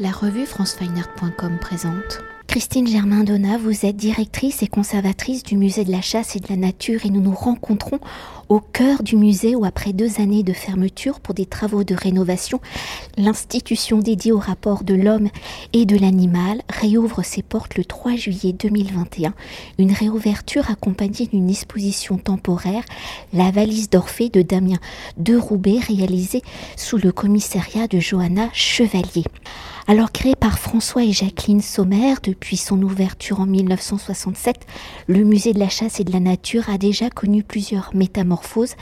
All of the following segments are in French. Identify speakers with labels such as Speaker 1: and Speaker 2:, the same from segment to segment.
Speaker 1: La revue francefineart.com présente. Christine Germain-Donna, vous êtes directrice et conservatrice du musée de la chasse et de la nature et nous nous rencontrons au cœur du musée où après deux années de fermeture pour des travaux de rénovation, l'institution dédiée au rapport de l'homme et de l'animal réouvre ses portes le 3 juillet 2021. Une réouverture accompagnée d'une exposition temporaire, La valise d'Orphée de Damien de Roubaix réalisée sous le commissariat de Johanna Chevalier. Alors créé par François et Jacqueline Sommer depuis son ouverture en 1967, le musée de la chasse et de la nature a déjà connu plusieurs métamorphoses,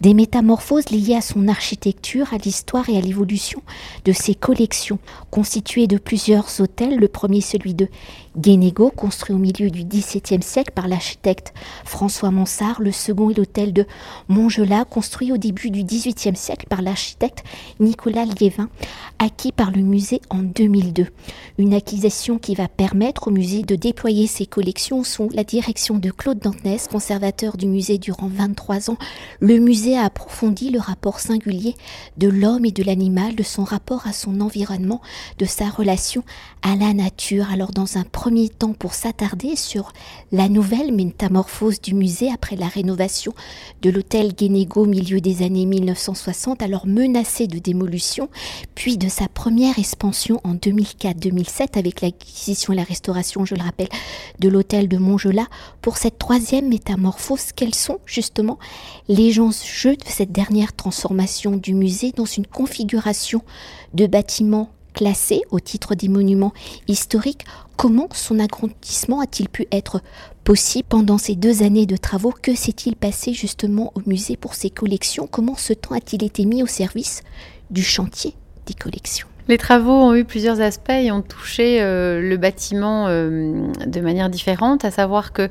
Speaker 1: des métamorphoses liées à son architecture, à l'histoire et à l'évolution de ses collections, constituées de plusieurs hôtels, le premier celui de Guénégo, construit au milieu du XVIIe siècle par l'architecte François Mansart. Le second est l'hôtel de Montgelat, construit au début du XVIIIe siècle par l'architecte Nicolas Liévin, acquis par le musée en 2002. Une acquisition qui va permettre au musée de déployer ses collections sous la direction de Claude Dantenès, conservateur du musée durant 23 ans. Le musée a approfondi le rapport singulier de l'homme et de l'animal, de son rapport à son environnement, de sa relation à la nature. Alors dans un premier temps pour s'attarder sur la nouvelle métamorphose du musée après la rénovation de l'hôtel Guénégo au milieu des années 1960, alors menacé de démolition, puis de sa première expansion en 2004-2007 avec l'acquisition et la restauration, je le rappelle, de l'hôtel de Montgelat. Pour cette troisième métamorphose, quels sont justement les enjeux de cette dernière transformation du musée dans une configuration de bâtiments classé au titre des monuments historiques, comment son agrandissement a-t-il pu être possible pendant ces deux années de travaux? Que s'est-il passé justement au musée pour ses collections? Comment ce temps a-t-il été mis au service du chantier des collections?
Speaker 2: Les travaux ont eu plusieurs aspects et ont touché euh, le bâtiment euh, de manière différente, à savoir que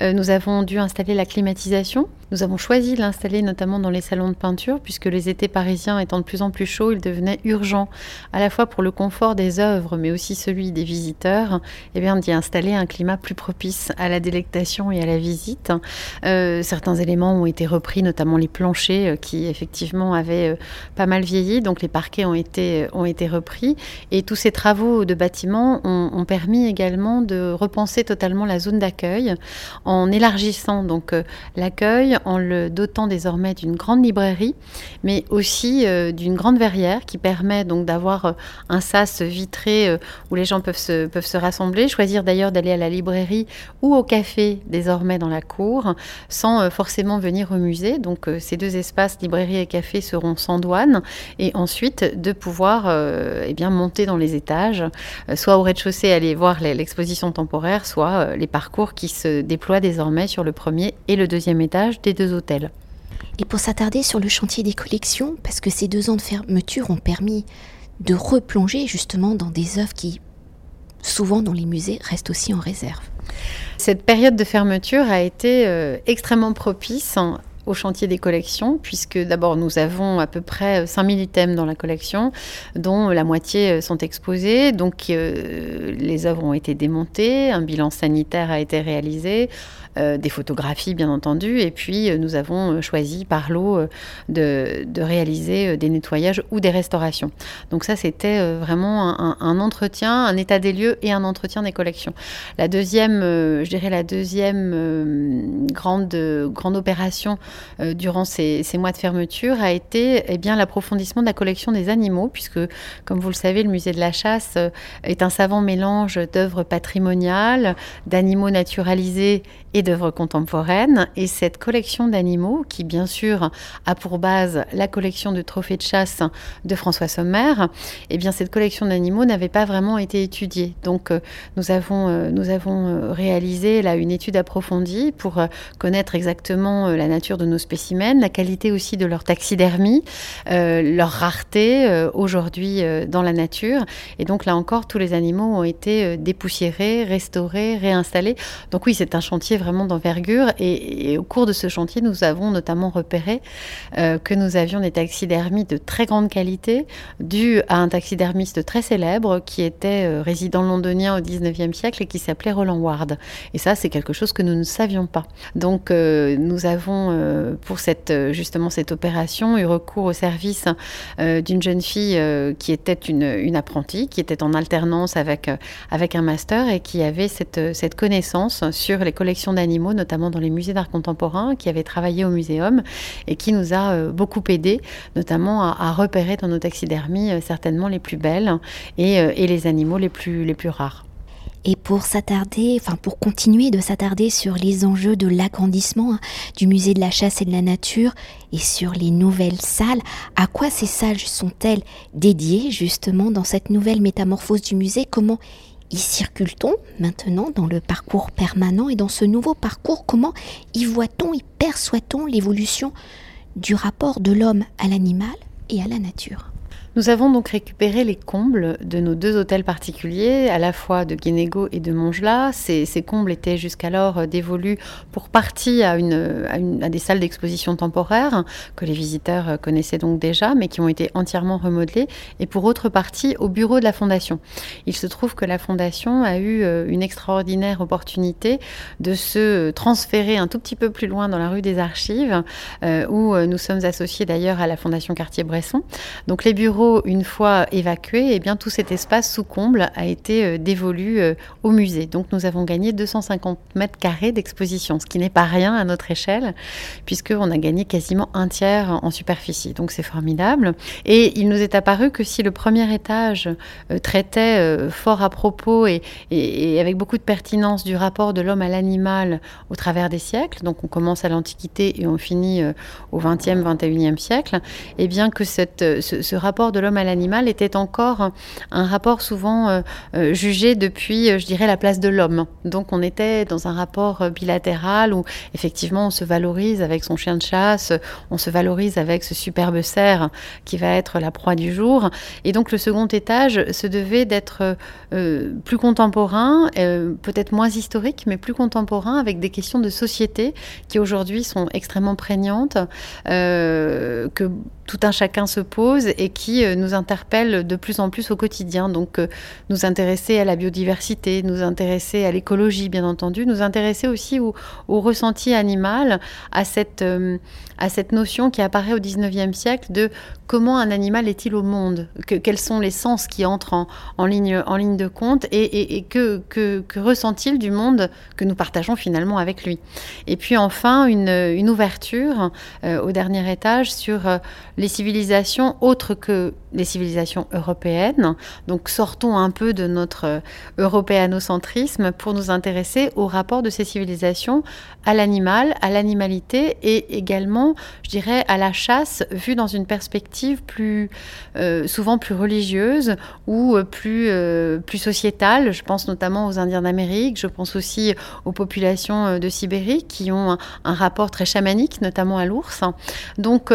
Speaker 2: euh, nous avons dû installer la climatisation. Nous avons choisi de l'installer notamment dans les salons de peinture, puisque les étés parisiens étant de plus en plus chauds, il devenait urgent, à la fois pour le confort des œuvres, mais aussi celui des visiteurs, eh d'y installer un climat plus propice à la délectation et à la visite. certains éléments ont été repris, notamment les planchers, qui effectivement avaient pas mal vieilli, donc les parquets ont été, ont été repris. Et tous ces travaux de bâtiment ont, permis également de repenser totalement la zone d'accueil en élargissant donc euh, l'accueil, en le dotant désormais d'une grande librairie, mais aussi euh, d'une grande verrière qui permet donc d'avoir euh, un sas vitré où les gens peuvent se, peuvent se rassembler, choisir d'ailleurs d'aller à la librairie ou au café désormais dans la cour, sans forcément venir au musée. Donc ces deux espaces, librairie et café, seront sans douane, et ensuite de pouvoir euh, eh bien, monter dans les étages, euh, soit au rez-de-chaussée aller voir l'exposition temporaire, soit euh, les parcours qui se déploient désormais sur le premier et le deuxième étage deux hôtels.
Speaker 1: Et pour s'attarder sur le chantier des collections, parce que ces deux ans de fermeture ont permis de replonger justement dans des œuvres qui, souvent dans les musées, restent aussi en réserve.
Speaker 2: Cette période de fermeture a été extrêmement propice au chantier des collections, puisque d'abord nous avons à peu près 5000 items dans la collection, dont la moitié euh, sont exposés. Donc euh, les œuvres ont été démontées, un bilan sanitaire a été réalisé, euh, des photographies bien entendu, et puis euh, nous avons euh, choisi par l'eau de, réaliser des nettoyages ou des restaurations. Donc ça c'était vraiment un, entretien, un état des lieux et un entretien des collections. La deuxième, je dirais la deuxième grande, grande opération durant ces, mois de fermeture a été eh bien l'approfondissement de la collection des animaux, puisque comme vous le savez, le musée de la chasse est un savant mélange d'œuvres patrimoniales, d'animaux naturalisés et d'œuvres contemporaines. Et cette collection d'animaux, qui bien sûr a pour base la collection de trophées de chasse de François Sommer, eh bien cette collection d'animaux n'avait pas vraiment été étudiée. Donc euh, nous avons, euh, nous avons euh, réalisé là une étude approfondie pour connaître exactement la nature de nos spécimens, la qualité aussi de leur taxidermie, leur rareté aujourd'hui dans la nature. Et donc là encore, tous les animaux ont été dépoussiérés, restaurés, réinstallés. Donc oui, c'est un chantier vraiment d'envergure. Et, au cours de ce chantier, nous avons notamment repéré euh, que nous avions des taxidermies de très grande qualité, dues à un taxidermiste très célèbre qui était euh, résident londonien au 19e siècle et qui s'appelait Roland Ward. Et ça, c'est quelque chose que nous ne savions pas. Donc, euh, nous avons pour cette, justement cette opération, eu recours au service d'une jeune fille qui était une, une, apprentie, qui était en alternance avec, avec un master et qui avait cette, cette connaissance sur les collections d'animaux, notamment dans les musées d'art contemporain, qui avait travaillé au muséum et qui nous a beaucoup aidé, notamment à, repérer dans nos taxidermies certainement les plus belles et, et les animaux les plus, les plus rares.
Speaker 1: Et pour s'attarder, enfin pour continuer de s'attarder sur les enjeux de l'agrandissement hein, du musée de la chasse et de la nature et sur les nouvelles salles, à quoi ces salles sont-elles dédiées justement dans cette nouvelle métamorphose du musée? Comment y circule-t-on maintenant dans le parcours permanent et dans ce nouveau parcours? Comment y voit-on, y perçoit-on l'évolution du rapport de l'homme à l'animal et à la nature?
Speaker 2: Nous avons donc récupéré les combles de nos deux hôtels particuliers, à la fois de Guénégo et de Montgelat. Ces, combles étaient jusqu'alors euh, dévolus pour partie à, des salles d'exposition temporaires que les visiteurs euh, connaissaient donc déjà, mais qui ont été entièrement remodelées, et pour autre partie au bureau de la Fondation. Il se trouve que la Fondation a eu euh, une extraordinaire opportunité de se transférer un tout petit peu plus loin dans la rue des Archives, où nous sommes associés d'ailleurs à la Fondation Cartier-Bresson. Donc les bureaux une fois évacué, et eh bien tout cet espace sous comble a été euh, dévolu euh, au musée. Donc nous avons gagné 250 mètres carrés d'exposition, ce qui n'est pas rien à notre échelle, puisqu'on a gagné quasiment un tiers en superficie. Donc c'est formidable. Et il nous est apparu que si le premier étage euh, traitait fort à propos et, avec beaucoup de pertinence du rapport de l'homme à l'animal au travers des siècles, donc on commence à l'Antiquité et on finit au 20e, 21e siècle, et eh bien que cette, ce rapport de l'homme à l'animal était encore un rapport souvent euh, euh, jugé depuis, euh, je dirais, la place de l'homme. Donc on était dans un rapport bilatéral où effectivement on se valorise avec son chien de chasse, on se valorise avec ce superbe cerf qui va être la proie du jour. Et donc le second étage se devait d'être plus contemporain, peut-être moins historique, mais plus contemporain avec des questions de société qui aujourd'hui sont extrêmement prégnantes, que tout un chacun se pose et qui euh, nous interpelle de plus en plus au quotidien. Donc euh, nous intéresser à la biodiversité, nous intéresser à l'écologie bien entendu, nous intéresser aussi au, ressenti animal, à cette, euh, à cette notion qui apparaît au 19e siècle de comment un animal est-il au monde, que, quels sont les sens qui entrent en, ligne, en ligne de compte et, que, que, ressent-il du monde que nous partageons finalement avec lui. Et puis enfin une, une ouverture au dernier étage sur les civilisations autres que les civilisations européennes. Donc sortons un peu de notre euh, européanocentrisme pour nous intéresser au rapport de ces civilisations à l'animal, à l'animalité et également, je dirais, à la chasse vue dans une perspective plus euh, souvent plus religieuse ou euh, plus, plus sociétale. Je pense notamment aux Indiens d'Amérique, je pense aussi aux populations de Sibérie qui ont un, rapport très chamanique, notamment à l'ours. Donc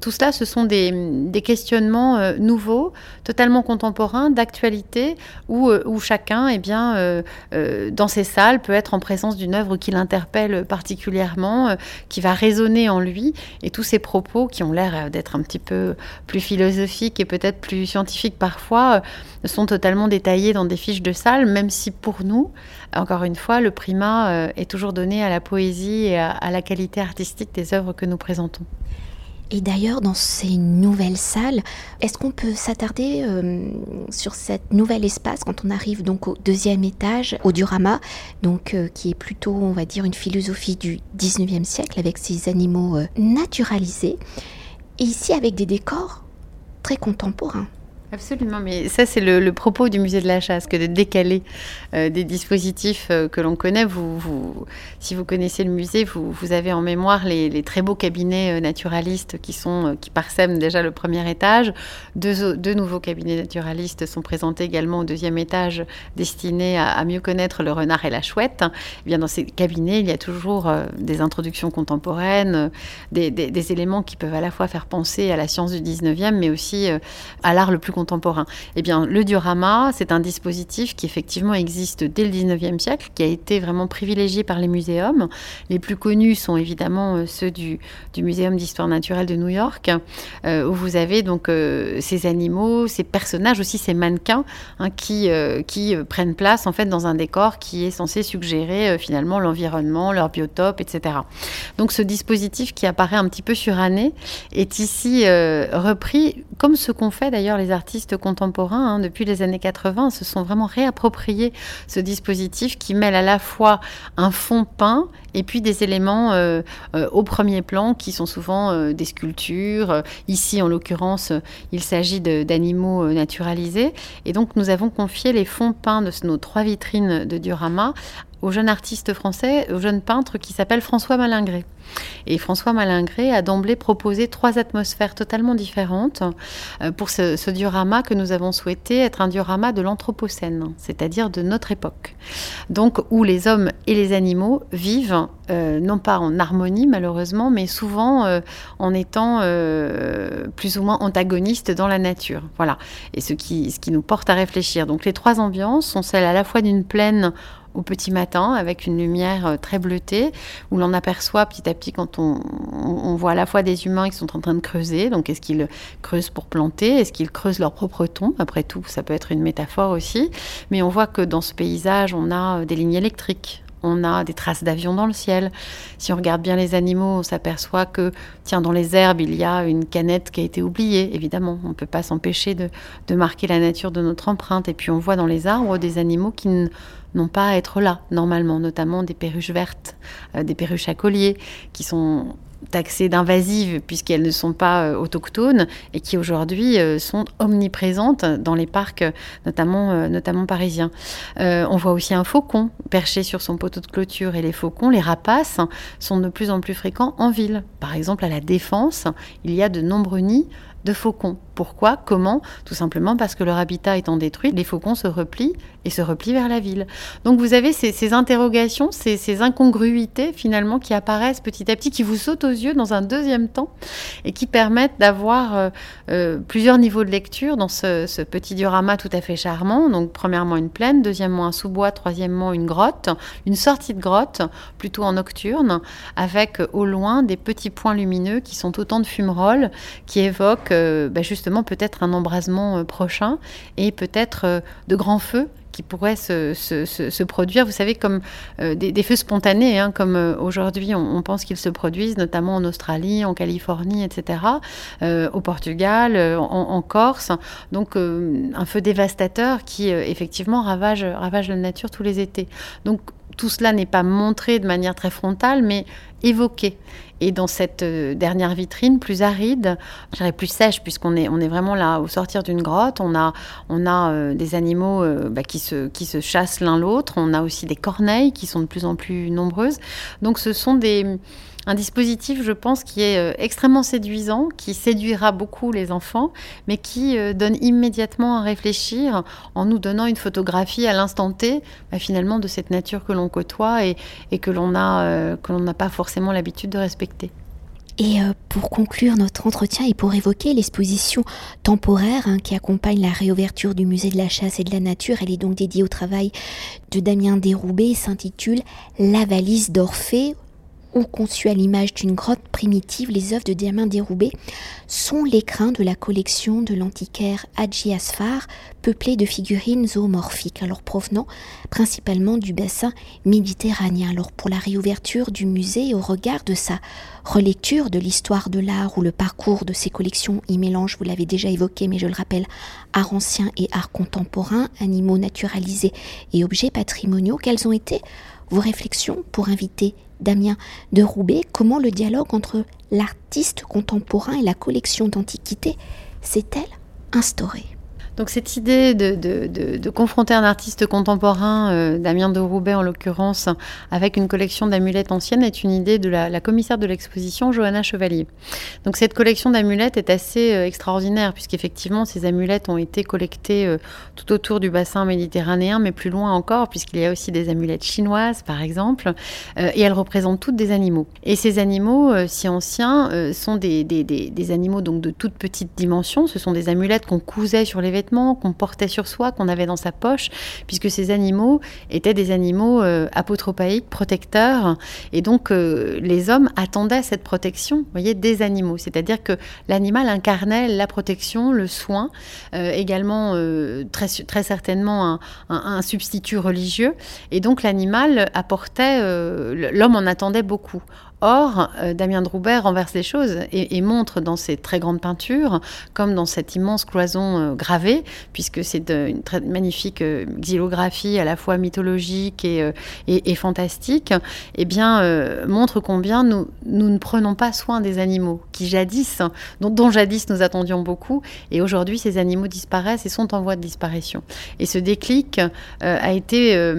Speaker 2: tout cela, ce sont des, questionnements euh, nouveau, totalement contemporain, d'actualité, où, euh, chacun, eh bien, euh, dans ses salles, peut être en présence d'une œuvre qui l'interpelle particulièrement, qui va résonner en lui, et tous ces propos qui ont l'air d'être un petit peu plus philosophiques et peut-être plus scientifiques parfois, sont totalement détaillés dans des fiches de salle, même si pour nous, encore une fois, le primat est toujours donné à la poésie et à la qualité artistique des œuvres que nous présentons.
Speaker 1: Et d'ailleurs, dans ces nouvelles salles, est-ce qu'on peut s'attarder euh, sur cet nouvel espace quand on arrive donc au deuxième étage, au Durama, donc euh, qui est plutôt, on va dire, une philosophie du 19e siècle avec ces animaux euh, naturalisés, et ici avec des décors très contemporains?
Speaker 2: Absolument, mais ça c'est le, propos du musée de la chasse, que de décaler euh, des dispositifs euh, que l'on connaît. Si vous connaissez le musée, vous, avez en mémoire les, très beaux cabinets euh, naturalistes qui, sont, parsèment déjà le premier étage. Deux, nouveaux cabinets naturalistes sont présentés également au deuxième étage, destinés à, mieux connaître le renard et la chouette. Et eh bien, dans ces cabinets, il y a toujours des introductions contemporaines, des, des, des, éléments qui peuvent à la fois faire penser à la science du 19e, mais aussi à l'art le plus contemporain Eh bien, le diorama, c'est un dispositif qui effectivement existe dès le 19e siècle, qui a été vraiment privilégié par les muséums. Les plus connus sont évidemment euh, ceux du, du Muséum d'histoire naturelle de New York, où vous avez donc ces animaux, ces personnages, aussi ces mannequins hein, qui, qui prennent place en fait dans un décor qui est censé suggérer finalement l'environnement, leur biotope, etc. Donc ce dispositif qui apparaît un petit peu suranné est ici euh, repris, comme ce qu'ont fait d'ailleurs les artistes contemporains hein, depuis les années 80, se sont vraiment réappropriés ce dispositif qui mêle à la fois un fond peint et puis des éléments euh, euh, au premier plan qui sont souvent des sculptures. Ici, en l'occurrence, il s'agit d'animaux naturalisés. Et donc, nous avons confié les fonds peints de nos trois vitrines de diorama au jeune artiste français, au jeune peintre qui s'appelle François Malingré. Et François Malingré a d'emblée proposé trois atmosphères totalement différentes euh, pour ce, diorama que nous avons souhaité être un diorama de l'Anthropocène, c'est-à-dire de notre époque. Donc où les hommes et les animaux vivent, euh, non pas en harmonie malheureusement, mais souvent euh, en étant plus ou moins antagonistes dans la nature. Voilà. Et ce qui, ce qui nous porte à réfléchir. Donc les trois ambiances sont celles à la fois d'une plaine au petit matin avec une lumière euh, très bleutée où l'on aperçoit petit à petit quand on, voit à la fois des humains qui sont en train de creuser. Donc est-ce qu'ils creusent pour planter Est-ce qu'ils creusent leur propre tombe Après tout, ça peut être une métaphore aussi. Mais on voit que dans ce paysage, on a euh, des lignes électriques on a des traces d'avions dans le ciel. Si on regarde bien les animaux, on s'aperçoit que, tiens, dans les herbes, il y a une canette qui a été oubliée, évidemment. On ne peut pas s'empêcher de, marquer la nature de notre empreinte. Et puis on voit dans les arbres des animaux qui n'ont pas à être là, normalement, notamment des perruches vertes, euh, des perruches à collier, qui sont taxées d'invasives puisqu'elles ne sont pas euh, autochtones et qui aujourd'hui euh, sont omniprésentes dans les parcs, notamment, euh, notamment parisiens. on voit aussi un faucon perché sur son poteau de clôture et les faucons, les rapaces, sont de plus en plus fréquents en ville. Par exemple, à la Défense, il y a de nombreux nids de faucons. Pourquoi Comment Tout simplement parce que leur habitat étant détruit, les faucons se replient et se replient vers la ville. Donc vous avez ces, interrogations, ces, incongruités finalement qui apparaissent petit à petit, qui vous sautent aux yeux dans un deuxième temps et qui permettent d'avoir euh, euh, plusieurs niveaux de lecture dans ce, petit diorama tout à fait charmant. Donc premièrement une plaine, deuxièmement un sous-bois, troisièmement une grotte, une sortie de grotte plutôt en nocturne avec au loin des petits points lumineux qui sont autant de fumerolles qui évoquent bah, justement peut-être un embrasement euh, prochain et peut-être euh, de grands feux qui pourraient se, produire, vous savez, comme euh, des, feux spontanés, hein, comme aujourd'hui on, pense qu'ils se produisent, notamment en Australie, en Californie, etc., au Portugal, en, Corse. Donc un feu dévastateur qui effectivement ravage, ravage la nature tous les étés. Donc tout cela n'est pas montré de manière très frontale, mais évoqué. Et dans cette euh, dernière vitrine, plus aride, je plus sèche, puisqu'on est, on est vraiment là au sortir d'une grotte, on a, on a euh, des animaux euh, bah, qui, se, qui se chassent l'un l'autre, on a aussi des corneilles qui sont de plus en plus nombreuses. Donc ce sont des un dispositif, je pense, qui est extrêmement séduisant, qui séduira beaucoup les enfants, mais qui donne immédiatement à réfléchir en nous donnant une photographie à l'instant T, bah, finalement, de cette nature que l'on côtoie et, que l'on n'a pas forcément l'habitude de respecter.
Speaker 1: Et pour conclure notre entretien et pour évoquer l'exposition temporaire hein, qui accompagne la réouverture du musée de la chasse et de la nature, elle est donc dédiée au travail de Damien Déroubé et s'intitule La valise d'Orphée ou conçues à l'image d'une grotte primitive, les œuvres de Diamant Déroubé sont l'écrin de la collection de l'antiquaire Hadji Asfar, peuplée de figurines zoomorphiques, alors provenant principalement du bassin méditerranéen. Alors pour la réouverture du musée au regard de sa relecture de l'histoire de l'art ou le parcours de ses collections y mélange, vous l'avez déjà évoqué, mais je le rappelle, art ancien et art contemporain, animaux naturalisés et objets patrimoniaux, quelles ont été vos réflexions pour inviter Damien de Roubaix, comment le dialogue entre l'artiste contemporain et la collection d'antiquités s'est-elle instauré?
Speaker 2: Donc cette idée de, confronter un artiste contemporain, euh, Damien de Roubaix en l'occurrence, avec une collection d'amulettes anciennes est une idée de la, commissaire de l'exposition, Johanna Chevalier. Donc cette collection d'amulettes est assez euh, extraordinaire puisqu'effectivement ces amulettes ont été collectées euh, tout autour du bassin méditerranéen, mais plus loin encore puisqu'il y a aussi des amulettes chinoises par exemple, et elles représentent toutes des animaux. Et ces animaux si anciens sont des, des, animaux donc de toute petite dimension, ce sont des amulettes qu'on cousait sur les vêtements qu'on portait sur soi, qu'on avait dans sa poche, puisque ces animaux étaient des animaux euh, apotropaïques, protecteurs. Et donc, euh, les hommes attendaient cette protection, voyez, des animaux. C'est-à-dire que l'animal incarnait la protection, le soin, euh, également très certainement un, substitut religieux. Et donc, l'animal apportait, l'homme en attendait beaucoup. Or, euh, Damien de Roubaix renverse les choses et, montre dans ses très grandes peintures, comme dans cette immense cloison euh, gravée, puisque c'est une très magnifique euh, xylographie à la fois mythologique et, et, fantastique, eh bien, montre combien nous, ne prenons pas soin des animaux qui jadis, dont, dont jadis nous attendions beaucoup, et aujourd'hui ces animaux disparaissent et sont en voie de disparition. Et ce déclic a été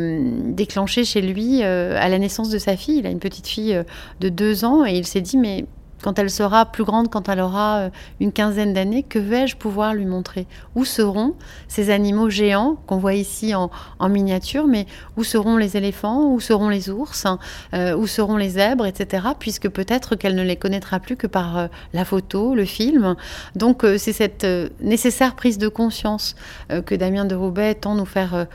Speaker 2: déclenché chez lui à la naissance de sa fille. Il a une petite fille de deux ans et il s'est dit mais quand elle sera plus grande, quand elle aura euh, une quinzaine d'années, que vais-je pouvoir lui montrer? Où seront ces animaux géants qu'on voit ici en, miniature, mais où seront les éléphants, où seront les ours, euh, où seront les zèbres, etc. Puisque peut-être qu'elle ne les connaîtra plus que par euh, la photo, le film. Donc c'est cette nécessaire prise de conscience que Damien de Roubaix tend nous faire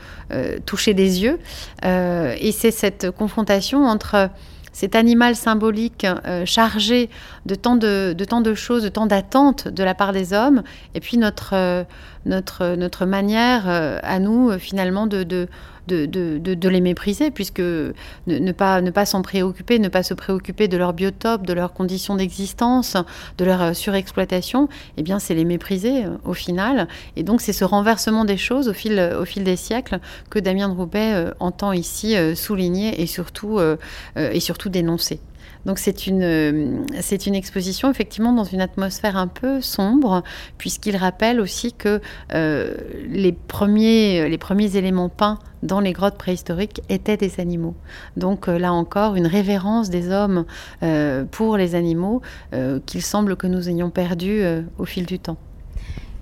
Speaker 2: toucher des yeux. et c'est cette confrontation entre cet animal symbolique euh, chargé de tant de, tant de choses, de tant d'attentes de la part des hommes, et puis notre, euh, notre, notre manière euh, à nous finalement de, de de, de, les mépriser, puisque ne, pas, ne pas s'en préoccuper, ne pas se préoccuper de leur biotope, de leurs conditions d'existence, de leur euh, surexploitation, eh bien c'est les mépriser euh, au final. Et donc c'est ce renversement des choses au fil, au fil des siècles que Damien de Roubaix euh, entend ici souligner et surtout, et surtout dénoncer. Donc c'est une, euh, c'est une exposition effectivement dans une atmosphère un peu sombre, puisqu'il rappelle aussi que euh, les, premiers, les premiers éléments peints dans les grottes préhistoriques étaient des animaux. Donc euh, là encore, une révérence des hommes pour les animaux qu'il semble que nous ayons perdu au fil du temps.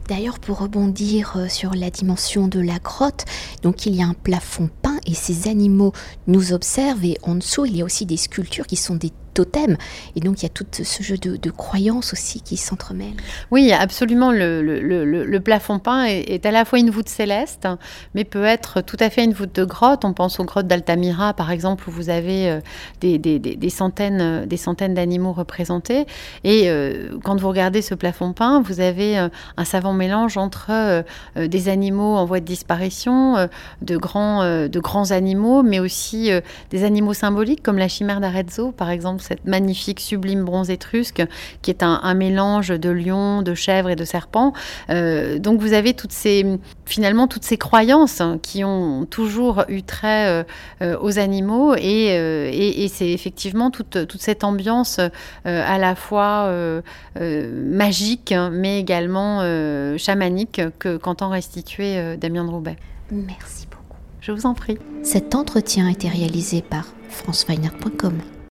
Speaker 1: D'ailleurs, pour rebondir sur la dimension de la grotte, donc il y a un plafond peint et ces animaux nous observent et en dessous il y a aussi des sculptures qui sont des totem. Et donc il y a tout ce jeu de, croyances aussi qui s'entremêlent.
Speaker 2: Oui, absolument. Le, plafond peint est, à la fois une voûte céleste, mais peut être tout à fait une voûte de grotte. On pense aux grottes d'Altamira, par exemple, où vous avez euh, des, centaines, des centaines d'animaux représentés. Et euh, quand vous regardez ce plafond peint, vous avez euh, un savant mélange entre des animaux en voie de disparition, de grands, de grands animaux, mais aussi des animaux symboliques comme la chimère d'Arezzo, par exemple cette magnifique sublime bronze étrusque qui est un, mélange de lion, de chèvre et de serpent. Euh, donc vous avez toutes ces, finalement toutes ces croyances hein, qui ont toujours eu trait euh, euh, aux animaux et, c'est effectivement toute, toute, cette ambiance à la fois magique hein, mais également chamanique que qu'entend restituer Damien de Roubaix.
Speaker 1: Merci beaucoup.
Speaker 2: Je vous en prie.
Speaker 1: Cet entretien a été réalisé par franceweiner.com.